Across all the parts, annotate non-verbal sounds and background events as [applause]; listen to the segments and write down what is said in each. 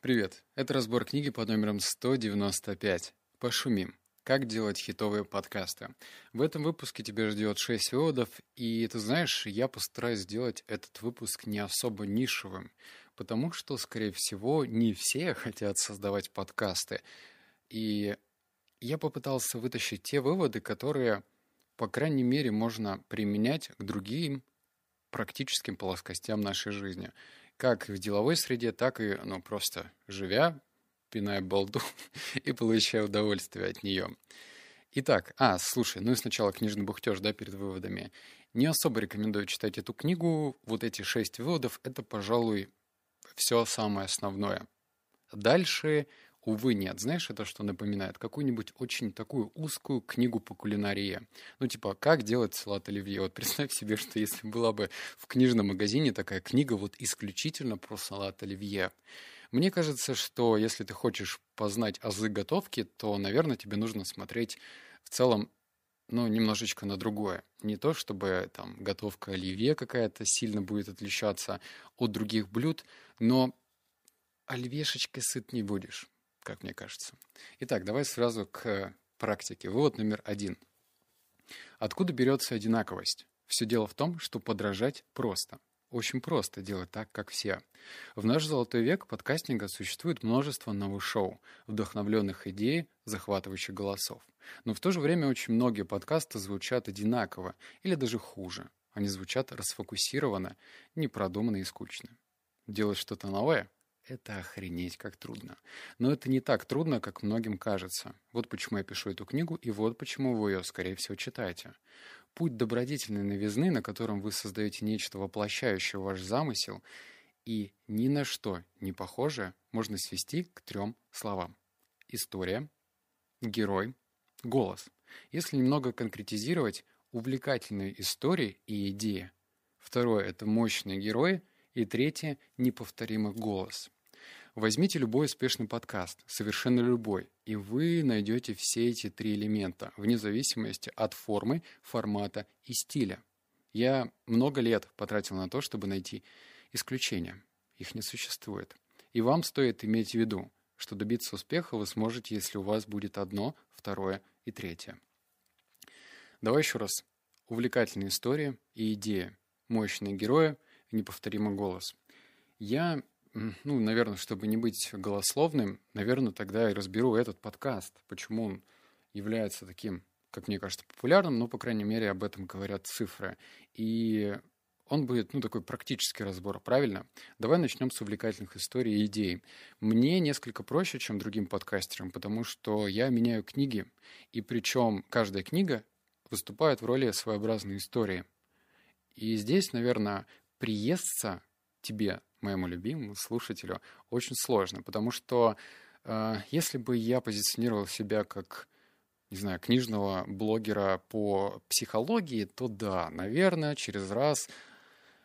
Привет, это разбор книги под номером 195. Пошумим. Как делать хитовые подкасты. В этом выпуске тебя ждет 6 выводов, и ты знаешь, я постараюсь сделать этот выпуск не особо нишевым, потому что, скорее всего, не все [laughs] хотят создавать подкасты. И я попытался вытащить те выводы, которые, по крайней мере, можно применять к другим практическим плоскостям нашей жизни – как в деловой среде, так и, ну, просто живя, пиная балду [laughs] и получая удовольствие от нее. Итак, а, слушай, ну и сначала книжный бухтеж, да, перед выводами. Не особо рекомендую читать эту книгу. Вот эти шесть выводов — это, пожалуй, все самое основное. Дальше Увы, нет. Знаешь, это что напоминает? Какую-нибудь очень такую узкую книгу по кулинарии. Ну, типа, как делать салат оливье. Вот представь себе, что если была бы в книжном магазине такая книга вот исключительно про салат оливье. Мне кажется, что если ты хочешь познать азы готовки, то, наверное, тебе нужно смотреть в целом ну, немножечко на другое. Не то, чтобы там готовка оливье какая-то сильно будет отличаться от других блюд, но оливьешечкой сыт не будешь как мне кажется. Итак, давай сразу к практике. Вывод номер один. Откуда берется одинаковость? Все дело в том, что подражать просто. Очень просто делать так, как все. В наш золотой век подкастинга существует множество новых шоу, вдохновленных идей, захватывающих голосов. Но в то же время очень многие подкасты звучат одинаково или даже хуже. Они звучат расфокусированно, непродуманно и скучно. Делать что-то новое это охренеть как трудно. Но это не так трудно, как многим кажется. Вот почему я пишу эту книгу, и вот почему вы ее, скорее всего, читаете. Путь добродетельной новизны, на котором вы создаете нечто воплощающее ваш замысел, и ни на что не похожее, можно свести к трем словам. История, герой, голос. Если немного конкретизировать, увлекательные истории и идеи. Второе – это мощные герои. И третье – неповторимый голос. Возьмите любой успешный подкаст, совершенно любой, и вы найдете все эти три элемента, вне зависимости от формы, формата и стиля. Я много лет потратил на то, чтобы найти исключения. Их не существует. И вам стоит иметь в виду, что добиться успеха вы сможете, если у вас будет одно, второе и третье. Давай еще раз. Увлекательные истории и идеи, мощные герои неповторимый голос. Я ну, наверное, чтобы не быть голословным, наверное, тогда и разберу этот подкаст, почему он является таким, как мне кажется, популярным, но, по крайней мере, об этом говорят цифры. И он будет, ну, такой практический разбор, правильно? Давай начнем с увлекательных историй и идей. Мне несколько проще, чем другим подкастерам, потому что я меняю книги, и причем каждая книга выступает в роли своеобразной истории. И здесь, наверное, приестся тебе моему любимому слушателю, очень сложно, потому что э, если бы я позиционировал себя как, не знаю, книжного блогера по психологии, то да, наверное, через раз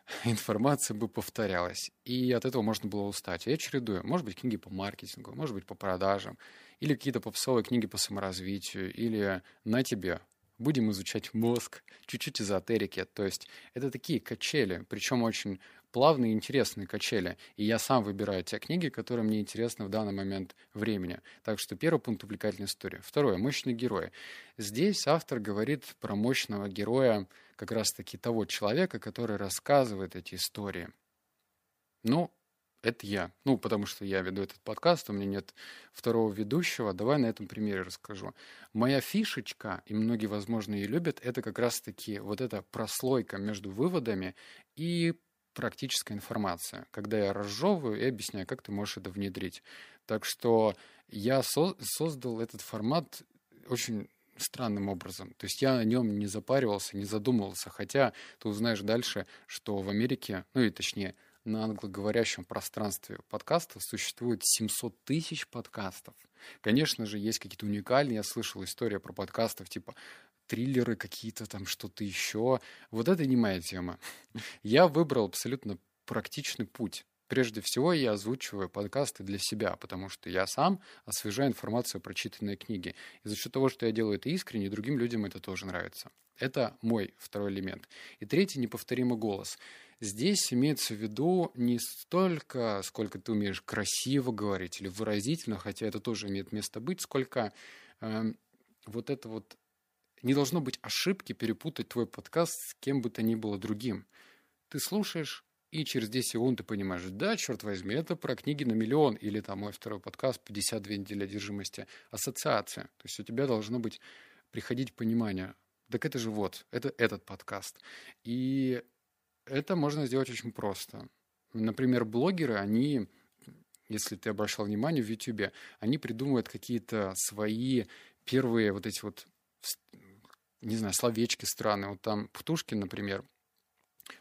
[laughs] информация бы повторялась, и от этого можно было устать. Я чередую, может быть, книги по маркетингу, может быть, по продажам, или какие-то попсовые книги по саморазвитию, или на тебе, будем изучать мозг, [laughs] чуть-чуть эзотерики. То есть это такие качели, причем очень плавные интересные качели. И я сам выбираю те книги, которые мне интересны в данный момент времени. Так что первый пункт — увлекательная история. Второе — мощные герои. Здесь автор говорит про мощного героя как раз-таки того человека, который рассказывает эти истории. Ну, это я. Ну, потому что я веду этот подкаст, у меня нет второго ведущего. Давай на этом примере расскажу. Моя фишечка, и многие, возможно, ее любят, это как раз-таки вот эта прослойка между выводами и практическая информация, когда я разжевываю и объясняю, как ты можешь это внедрить. Так что я со создал этот формат очень странным образом. То есть я о нем не запаривался, не задумывался, хотя ты узнаешь дальше, что в Америке, ну и точнее, на англоговорящем пространстве подкастов существует 700 тысяч подкастов. Конечно же, есть какие-то уникальные, я слышал истории про подкастов, типа триллеры какие-то там, что-то еще. Вот это не моя тема. [laughs] Я выбрал абсолютно практичный путь. Прежде всего, я озвучиваю подкасты для себя, потому что я сам освежаю информацию о прочитанной книге. И за счет того, что я делаю это искренне, другим людям это тоже нравится. Это мой второй элемент. И третий — неповторимый голос. Здесь имеется в виду не столько, сколько ты умеешь красиво говорить или выразительно, хотя это тоже имеет место быть, сколько э, вот это вот... Не должно быть ошибки перепутать твой подкаст с кем бы то ни было другим. Ты слушаешь, и через 10 секунд ты понимаешь, да, черт возьми, это про книги на миллион, или там мой второй подкаст «52 недели одержимости», ассоциация. То есть у тебя должно быть приходить понимание, так это же вот, это этот подкаст. И это можно сделать очень просто. Например, блогеры, они, если ты обращал внимание в YouTube, они придумывают какие-то свои первые вот эти вот, не знаю, словечки странные. Вот там Птушкин, например,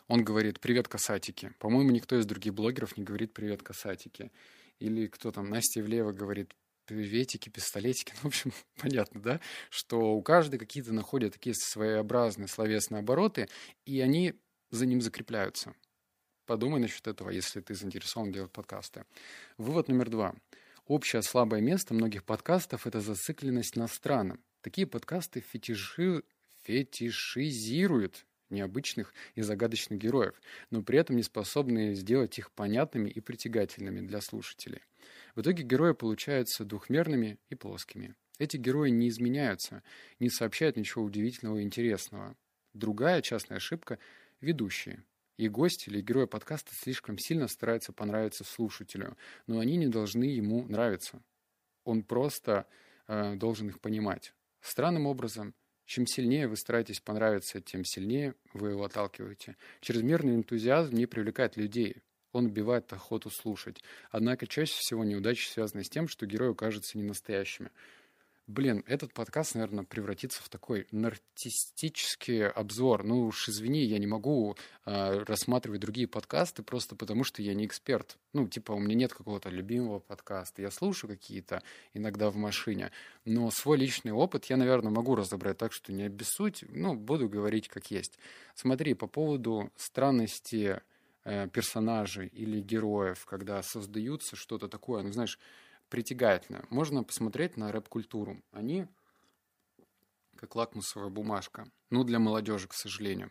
он говорит «Привет, касатики». По-моему, никто из других блогеров не говорит «Привет, касатики». Или кто там, Настя Ивлеева говорит приветики, пистолетики, ну, в общем, [laughs] понятно, да, что у каждой какие-то находят такие своеобразные словесные обороты, и они за ним закрепляются. Подумай насчет этого, если ты заинтересован делать подкасты. Вывод номер два. Общее слабое место многих подкастов – это зацикленность на странном. Такие подкасты фетиши... фетишизируют необычных и загадочных героев, но при этом не способны сделать их понятными и притягательными для слушателей. В итоге герои получаются двухмерными и плоскими. Эти герои не изменяются, не сообщают ничего удивительного и интересного. Другая частная ошибка – ведущие. И гости или герои подкаста слишком сильно стараются понравиться слушателю, но они не должны ему нравиться. Он просто э, должен их понимать. Странным образом, чем сильнее вы стараетесь понравиться, тем сильнее вы его отталкиваете. Чрезмерный энтузиазм не привлекает людей он убивает охоту слушать. Однако чаще всего неудачи связаны с тем, что герои кажутся ненастоящими. Блин, этот подкаст, наверное, превратится в такой нарцистический обзор. Ну уж извини, я не могу э, рассматривать другие подкасты просто потому, что я не эксперт. Ну, типа, у меня нет какого-то любимого подкаста. Я слушаю какие-то иногда в машине, но свой личный опыт я, наверное, могу разобрать так, что не обессудь, ну, буду говорить как есть. Смотри, по поводу странности Э, персонажей или героев, когда создаются что-то такое, ну, знаешь, притягательное. Можно посмотреть на рэп-культуру. Они как лакмусовая бумажка. Ну, для молодежи, к сожалению.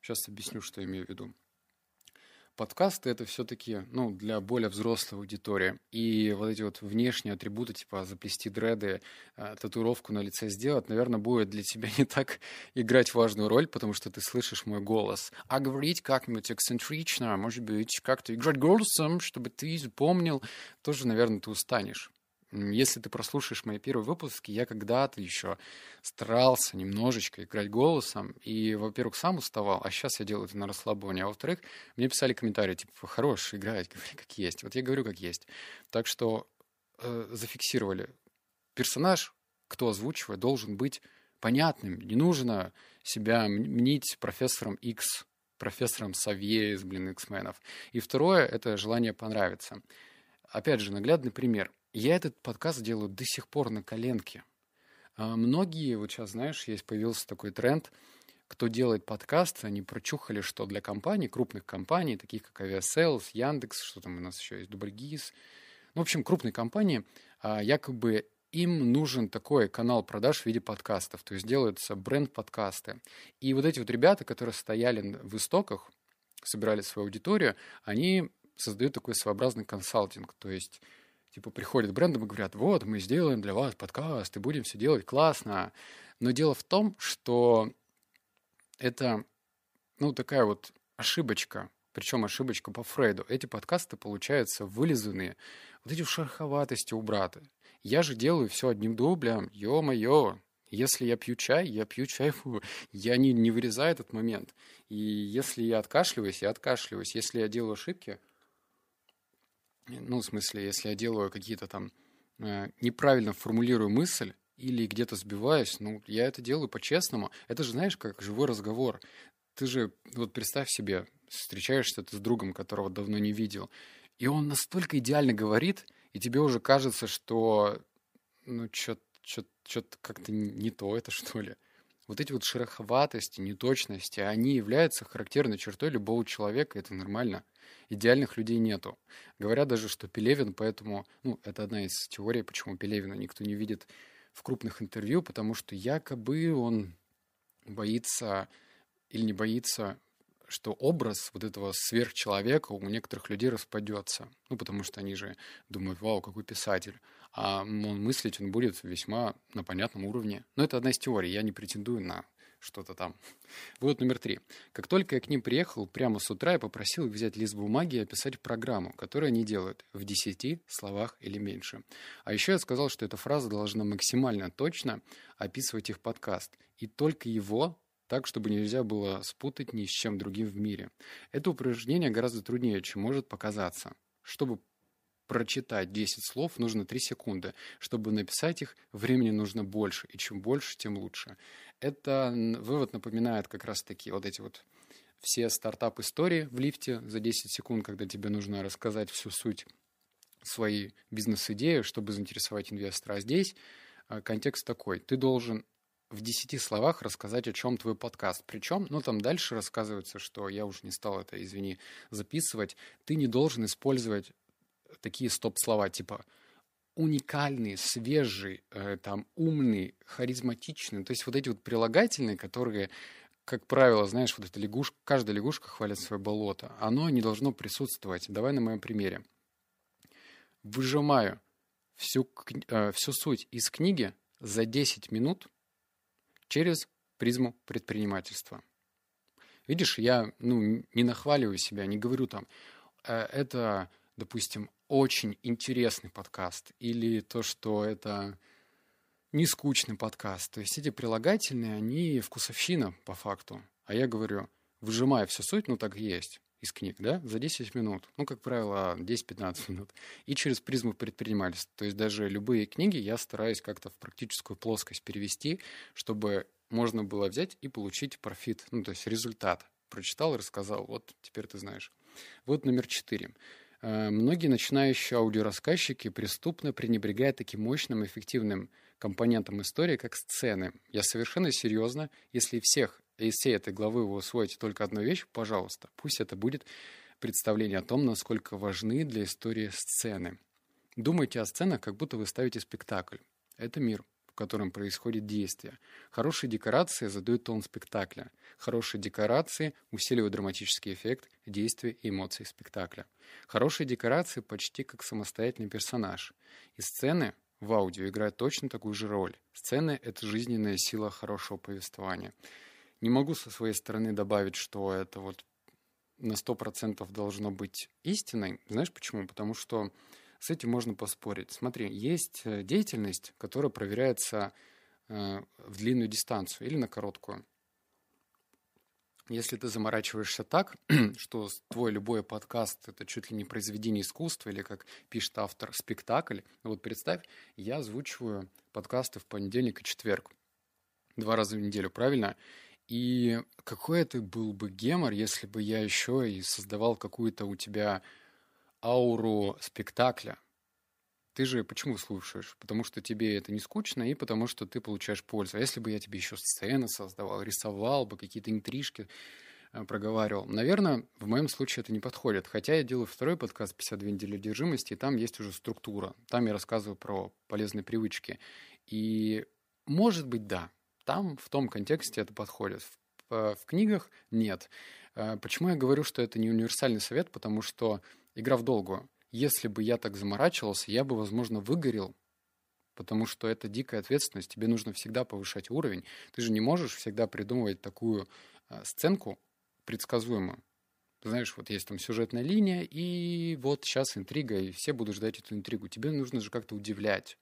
Сейчас объясню, что я имею в виду подкасты это все-таки, ну, для более взрослой аудитории. И вот эти вот внешние атрибуты, типа заплести дреды, э, татуировку на лице сделать, наверное, будет для тебя не так [laughs] играть важную роль, потому что ты слышишь мой голос. А говорить как-нибудь эксцентрично, может быть, как-то играть голосом, чтобы ты запомнил, тоже, наверное, ты устанешь. Если ты прослушаешь мои первые выпуски, я когда-то еще старался немножечко играть голосом, и, во-первых, сам уставал, а сейчас я делаю это на расслабоне, а во-вторых, мне писали комментарии, типа, хорош играть, говори как есть. Вот я говорю как есть. Так что э, зафиксировали. Персонаж, кто озвучивает, должен быть понятным. Не нужно себя мнить профессором X, профессором Савье из, блин, X-менов. И второе — это желание понравиться. Опять же, наглядный пример. Я этот подкаст делаю до сих пор на коленке. А многие, вот сейчас, знаешь, есть появился такой тренд, кто делает подкаст, они прочухали, что для компаний, крупных компаний, таких как Aviasales, Яндекс, что там у нас еще есть, Дубльгиз, ну, в общем, крупные компании, а, якобы им нужен такой канал продаж в виде подкастов, то есть делаются бренд-подкасты. И вот эти вот ребята, которые стояли в истоках, собирали свою аудиторию, они создают такой своеобразный консалтинг, то есть типа приходят брендом и говорят, вот, мы сделаем для вас подкаст и будем все делать классно. Но дело в том, что это, ну, такая вот ошибочка, причем ошибочка по Фрейду. Эти подкасты получаются вылизанные, вот эти шероховатости убраты. Я же делаю все одним дублем, ё-моё, если я пью чай, я пью чай, фу, я не, не вырезаю этот момент. И если я откашливаюсь, я откашливаюсь. Если я делаю ошибки, ну, в смысле, если я делаю какие-то там э, неправильно формулирую мысль или где-то сбиваюсь, ну, я это делаю по-честному. Это же, знаешь, как живой разговор. Ты же, вот представь себе, встречаешься ты с другом, которого давно не видел, и он настолько идеально говорит, и тебе уже кажется, что, ну, что-то как-то не то это, что ли. Вот эти вот шероховатости, неточности, они являются характерной чертой любого человека, это нормально. Идеальных людей нету. Говорят даже, что Пелевин, поэтому, ну, это одна из теорий, почему Пелевина никто не видит в крупных интервью, потому что якобы он боится или не боится, что образ вот этого сверхчеловека у некоторых людей распадется. Ну, потому что они же думают, вау, какой писатель. А он мыслить он будет весьма на понятном уровне. Но это одна из теорий, я не претендую на что-то там. [laughs] Вот номер три. Как только я к ним приехал, прямо с утра я попросил их взять лист бумаги и описать программу, которую они делают в десяти словах или меньше. А еще я сказал, что эта фраза должна максимально точно описывать их подкаст. И только его так, чтобы нельзя было спутать ни с чем другим в мире. Это упражнение гораздо труднее, чем может показаться. Чтобы прочитать 10 слов, нужно 3 секунды. Чтобы написать их, времени нужно больше. И чем больше, тем лучше. Это вывод напоминает как раз-таки вот эти вот все стартап-истории в лифте за 10 секунд, когда тебе нужно рассказать всю суть своей бизнес-идеи, чтобы заинтересовать инвестора. А здесь э, контекст такой. Ты должен в 10 словах рассказать, о чем твой подкаст. Причем, ну, там дальше рассказывается, что я уже не стал это, извини, записывать. Ты не должен использовать такие стоп-слова, типа уникальный, свежий, э, там, умный, харизматичный. То есть вот эти вот прилагательные, которые, как правило, знаешь, вот эта лягушка, каждая лягушка хвалит свое болото. Оно не должно присутствовать. Давай на моем примере. Выжимаю всю, э, всю суть из книги за 10 минут через призму предпринимательства. Видишь, я ну, не нахваливаю себя, не говорю там, э, это, допустим, очень интересный подкаст, или то, что это не скучный подкаст. То есть эти прилагательные, они вкусовщина по факту. А я говорю, выжимая всю суть, ну так и есть из книг, да, за 10 минут. Ну, как правило, 10-15 минут. И через призму предпринимательства. То есть даже любые книги я стараюсь как-то в практическую плоскость перевести, чтобы можно было взять и получить профит, ну, то есть результат. Прочитал, рассказал, вот теперь ты знаешь. Вот номер четыре. Э, многие начинающие аудиорассказчики преступно пренебрегают таким мощным эффективным компонентом истории, как сцены. Я совершенно серьезно, если всех из всей этой главы вы усвоите только одну вещь, пожалуйста, пусть это будет представление о том, насколько важны для истории сцены. Думайте о сценах, как будто вы ставите спектакль. Это мир, котором происходит действие. Хорошие декорации задают тон спектакля. Хорошие декорации усиливают драматический эффект действия и эмоций спектакля. Хорошие декорации почти как самостоятельный персонаж. И сцены в аудио играют точно такую же роль. Сцены — это жизненная сила хорошего повествования. Не могу со своей стороны добавить, что это вот на 100% должно быть истиной. Знаешь почему? Потому что с этим можно поспорить. Смотри, есть э, деятельность, которая проверяется э, в длинную дистанцию или на короткую. Если ты заморачиваешься так, [clears throat] что твой любой подкаст — это чуть ли не произведение искусства, или, как пишет автор, спектакль, вот представь, я озвучиваю подкасты в понедельник и четверг. Два раза в неделю, правильно? И какой это был бы гемор, если бы я еще и создавал какую-то у тебя ауру спектакля. Ты же почему слушаешь? Потому что тебе это не скучно и потому что ты получаешь пользу. А если бы я тебе еще сцены создавал, рисовал бы, какие-то интрижки э, проговаривал, наверное, в моем случае это не подходит. Хотя я делаю второй подкаст «52 недели одержимости», и там есть уже структура. Там я рассказываю про полезные привычки. И, может быть, да, там в том контексте это подходит. В, э, в книгах нет. Э, почему я говорю, что это не универсальный совет? Потому что игра в долгую. Если бы я так заморачивался, я бы, возможно, выгорел, потому что это дикая ответственность. Тебе нужно всегда повышать уровень. Ты же не можешь всегда придумывать такую э, сценку предсказуемую. Знаешь, вот есть там сюжетная линия, и вот сейчас интрига, и все будут ждать эту интригу. Тебе нужно же как-то удивлять.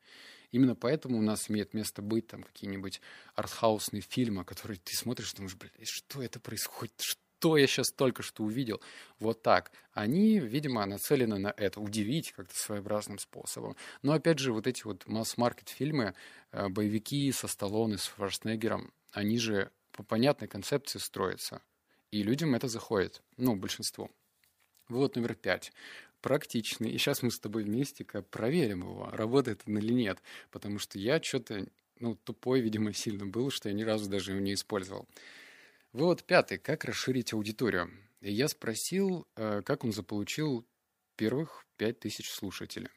Именно поэтому у нас имеет место быть там какие-нибудь артхаусные фильмы, которые ты смотришь думаешь, блин, что это происходит? Что я сейчас только что увидел? Вот так. Они, видимо, нацелены на это, удивить как-то своеобразным способом. Но опять же, вот эти вот масс-маркет фильмы, э, боевики со Сталлоне, с Шварценеггером, они же по понятной концепции строятся. И людям это заходит. Ну, большинству. Вывод номер пять практичный. И сейчас мы с тобой вместе проверим его, работает он или нет. Потому что я что-то ну, тупой, видимо, сильно был, что я ни разу даже его не использовал. Вывод пятый. Как расширить аудиторию? И я спросил, э, как он заполучил первых пять тысяч слушателей.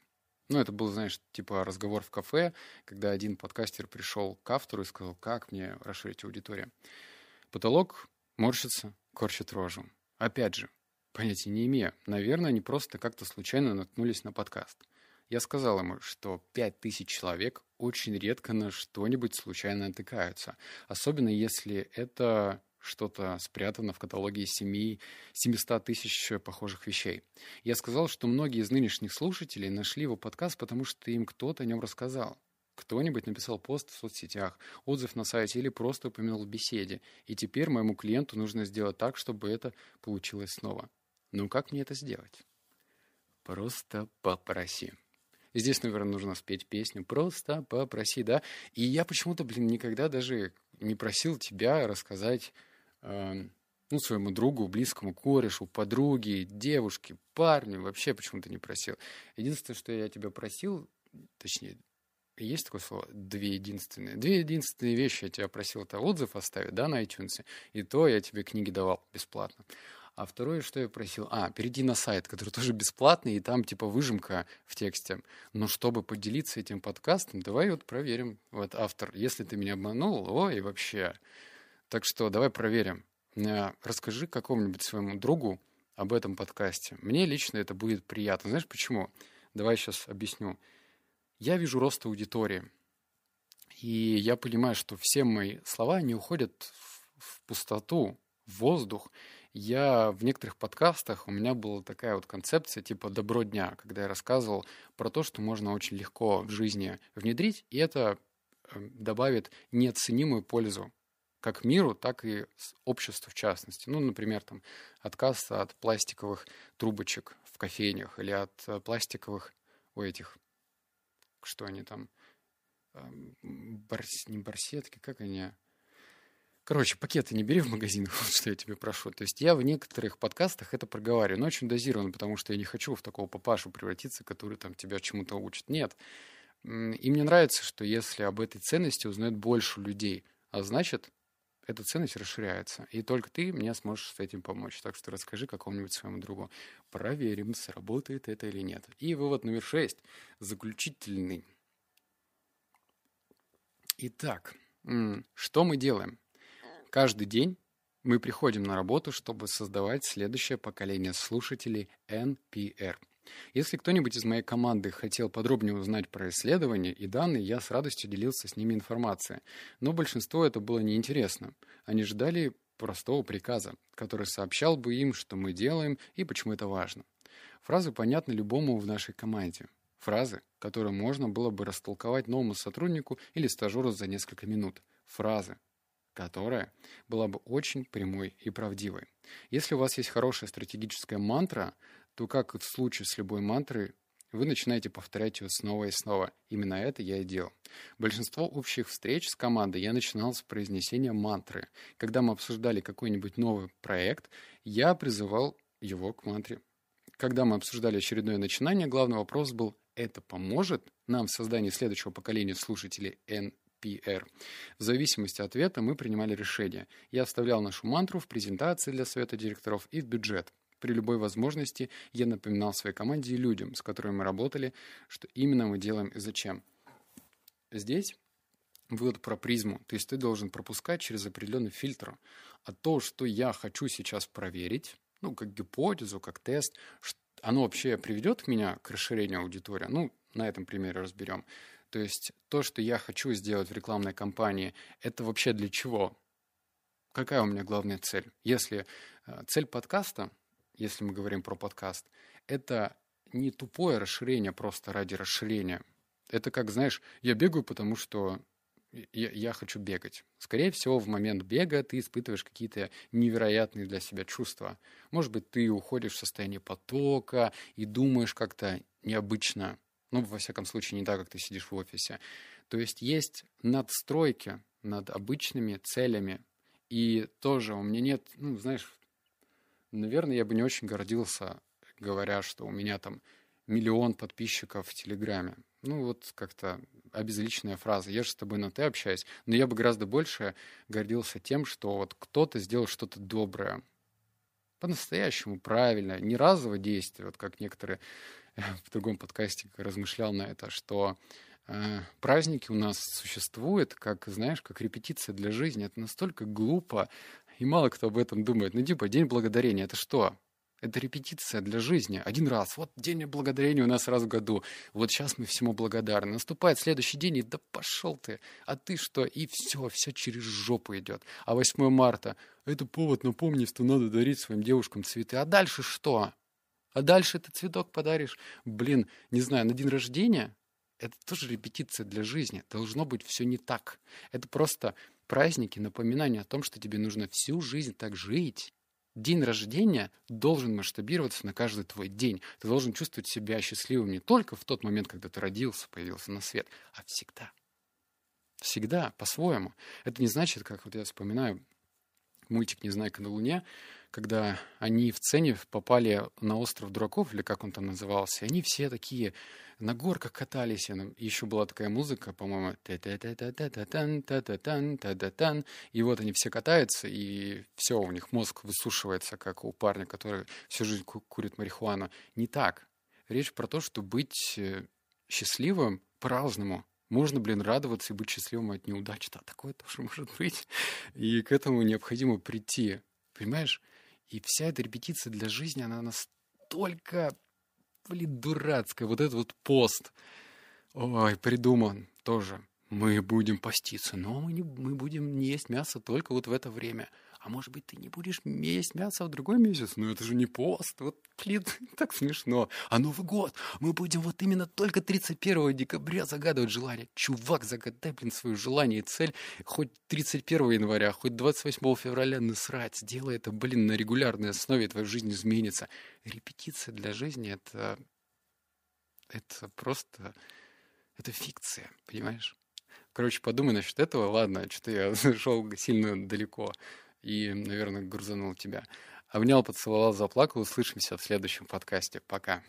Ну, это был, знаешь, типа разговор в кафе, когда один подкастер пришел к автору и сказал, как мне расширить аудиторию. Потолок морщится, корчит рожу. Опять же, понятия не имея. Наверное, они просто как-то случайно наткнулись на подкаст. Я сказал ему, что пять тысяч человек очень редко на что-нибудь случайно натыкаются. Особенно если это что-то спрятано в каталоге 7, 700 тысяч похожих вещей. Я сказал, что многие из нынешних слушателей нашли его подкаст, потому что им кто-то о нем рассказал. Кто-нибудь написал пост в соцсетях, отзыв на сайте или просто упомянул в беседе. И теперь моему клиенту нужно сделать так, чтобы это получилось снова. Ну как мне это сделать? Просто попроси. Здесь, наверное, нужно спеть песню «Просто попроси», да? И я почему-то, блин, никогда даже не просил тебя рассказать ну, своему другу, близкому корешу, подруге, девушке, парню, вообще почему-то не просил. Единственное, что я тебя просил, точнее, есть такое слово? Две единственные. Две единственные вещи я тебя просил, это отзыв оставить, да, на iTunes, и то я тебе книги давал бесплатно. А второе, что я просил, а, перейди на сайт, который [laughs] тоже бесплатный, и там типа выжимка в тексте. Но чтобы поделиться этим подкастом, давай вот проверим. Вот автор, если ты меня обманул, ой, вообще, так что давай проверим. Э, расскажи какому-нибудь своему другу об этом подкасте. Мне лично это будет приятно. Знаешь почему? Давай сейчас объясню. Я вижу рост аудитории. И я понимаю, что все мои слова не уходят в пустоту, в воздух. Я в некоторых подкастах, у меня была такая вот концепция типа «добро дня», когда я рассказывал про то, что можно очень легко в жизни внедрить, и это э, добавит неоценимую пользу как миру, так и обществу в частности. Ну, например, там, отказ от пластиковых трубочек в кофейнях или от э, пластиковых у этих, что они там, барс, не барсетки, как они... Короче, пакеты не бери в магазинах, [laughs] вот что я тебе прошу. То есть я в некоторых подкастах это проговариваю, но очень дозированно, потому что я не хочу в такого папашу превратиться, который там тебя чему-то учит. Нет. И мне нравится, что если об этой ценности узнает больше людей, а значит, эта ценность расширяется. И только ты мне сможешь с этим помочь. Так что расскажи какому-нибудь своему другу. Проверим, сработает это или нет. И вывод номер шесть. Заключительный. Итак, что мы делаем? Каждый день мы приходим на работу, чтобы создавать следующее поколение слушателей NPR – если кто-нибудь из моей команды хотел подробнее узнать про исследования и данные, я с радостью делился с ними информацией. Но большинство это было неинтересно. Они ждали простого приказа, который сообщал бы им, что мы делаем и почему это важно. Фразы понятны любому в нашей команде. Фразы, которые можно было бы растолковать новому сотруднику или стажеру за несколько минут. Фразы, которая была бы очень прямой и правдивой. Если у вас есть хорошая стратегическая мантра, то, как и в случае с любой мантрой, вы начинаете повторять ее снова и снова. Именно это я и делал. Большинство общих встреч с командой я начинал с произнесения мантры. Когда мы обсуждали какой-нибудь новый проект, я призывал его к мантре. Когда мы обсуждали очередное начинание, главный вопрос был «Это поможет нам в создании следующего поколения слушателей NPR?» В зависимости от ответа мы принимали решение. Я вставлял нашу мантру в презентации для совета директоров и в бюджет. При любой возможности я напоминал своей команде и людям, с которыми мы работали, что именно мы делаем и зачем. Здесь вывод про призму. То есть ты должен пропускать через определенный фильтр. А то, что я хочу сейчас проверить, ну, как гипотезу, как тест, оно вообще приведет меня к расширению аудитории? Ну, на этом примере разберем. То есть то, что я хочу сделать в рекламной кампании, это вообще для чего? Какая у меня главная цель? Если э, цель подкаста если мы говорим про подкаст, это не тупое расширение просто ради расширения. Это как, знаешь, я бегаю, потому что я, я хочу бегать. Скорее всего, в момент бега ты испытываешь какие-то невероятные для себя чувства. Может быть, ты уходишь в состояние потока и думаешь как-то необычно. Ну, во всяком случае, не так, как ты сидишь в офисе. То есть есть надстройки над обычными целями. И тоже у меня нет, ну, знаешь, Наверное, я бы не очень гордился, говоря, что у меня там миллион подписчиков в Телеграме. Ну вот как-то обезличенная фраза. Я же с тобой на «ты» общаюсь. Но я бы гораздо больше гордился тем, что вот кто-то сделал что-то доброе. По-настоящему правильно. Не разовое действие, вот как некоторые в другом подкасте размышлял на это, что э, праздники у нас существуют, как, знаешь, как репетиция для жизни. Это настолько глупо, и мало кто об этом думает. Ну, типа, День Благодарения — это что? Это репетиция для жизни. Один раз. Вот день благодарения у нас раз в году. Вот сейчас мы всему благодарны. Наступает следующий день, и да пошел ты. А ты что? И все, все через жопу идет. А 8 марта — это повод напомнить, что надо дарить своим девушкам цветы. А дальше что? А дальше ты цветок подаришь. Блин, не знаю, на день рождения это тоже репетиция для жизни. Должно быть все не так. Это просто праздники, напоминание о том, что тебе нужно всю жизнь так жить. День рождения должен масштабироваться на каждый твой день. Ты должен чувствовать себя счастливым не только в тот момент, когда ты родился, появился на свет, а всегда. Всегда, по-своему. Это не значит, как вот я вспоминаю мультик «Незнайка на Луне», когда они в сцене попали на остров дураков, или как он там назывался, они все такие на горках катались. И еще была такая музыка, по-моему, и вот они все катаются, и все, у них мозг высушивается, как у парня, который всю жизнь курит марихуану. Не так. Речь про то, что быть счастливым по-разному. Можно, блин, радоваться и быть счастливым от неудач. Да, такое тоже [laughs] может быть. И к этому необходимо прийти. Понимаешь? И вся эта репетиция для жизни, она настолько, блин, дурацкая. Вот этот вот пост. Ой, придуман тоже. Мы будем поститься, но мы, не, мы будем не есть мясо только вот в это время. А может быть, ты не будешь есть мясо в другой месяц? Ну это же не пост. Вот, блин, [laughs] так смешно. А Новый год мы будем вот именно только 31 декабря загадывать желание. Чувак, загадай, блин, свое желание и цель хоть 31 января, хоть 28 февраля насрать. Сделай это, блин, на регулярной основе, твоя жизнь изменится. Репетиция для жизни — это... Это просто... Это фикция, понимаешь? Короче, подумай насчет этого. Ладно, что-то я [laughs] зашел сильно далеко и, наверное, грузанул тебя. Обнял, поцеловал, заплакал. Услышимся в следующем подкасте. Пока.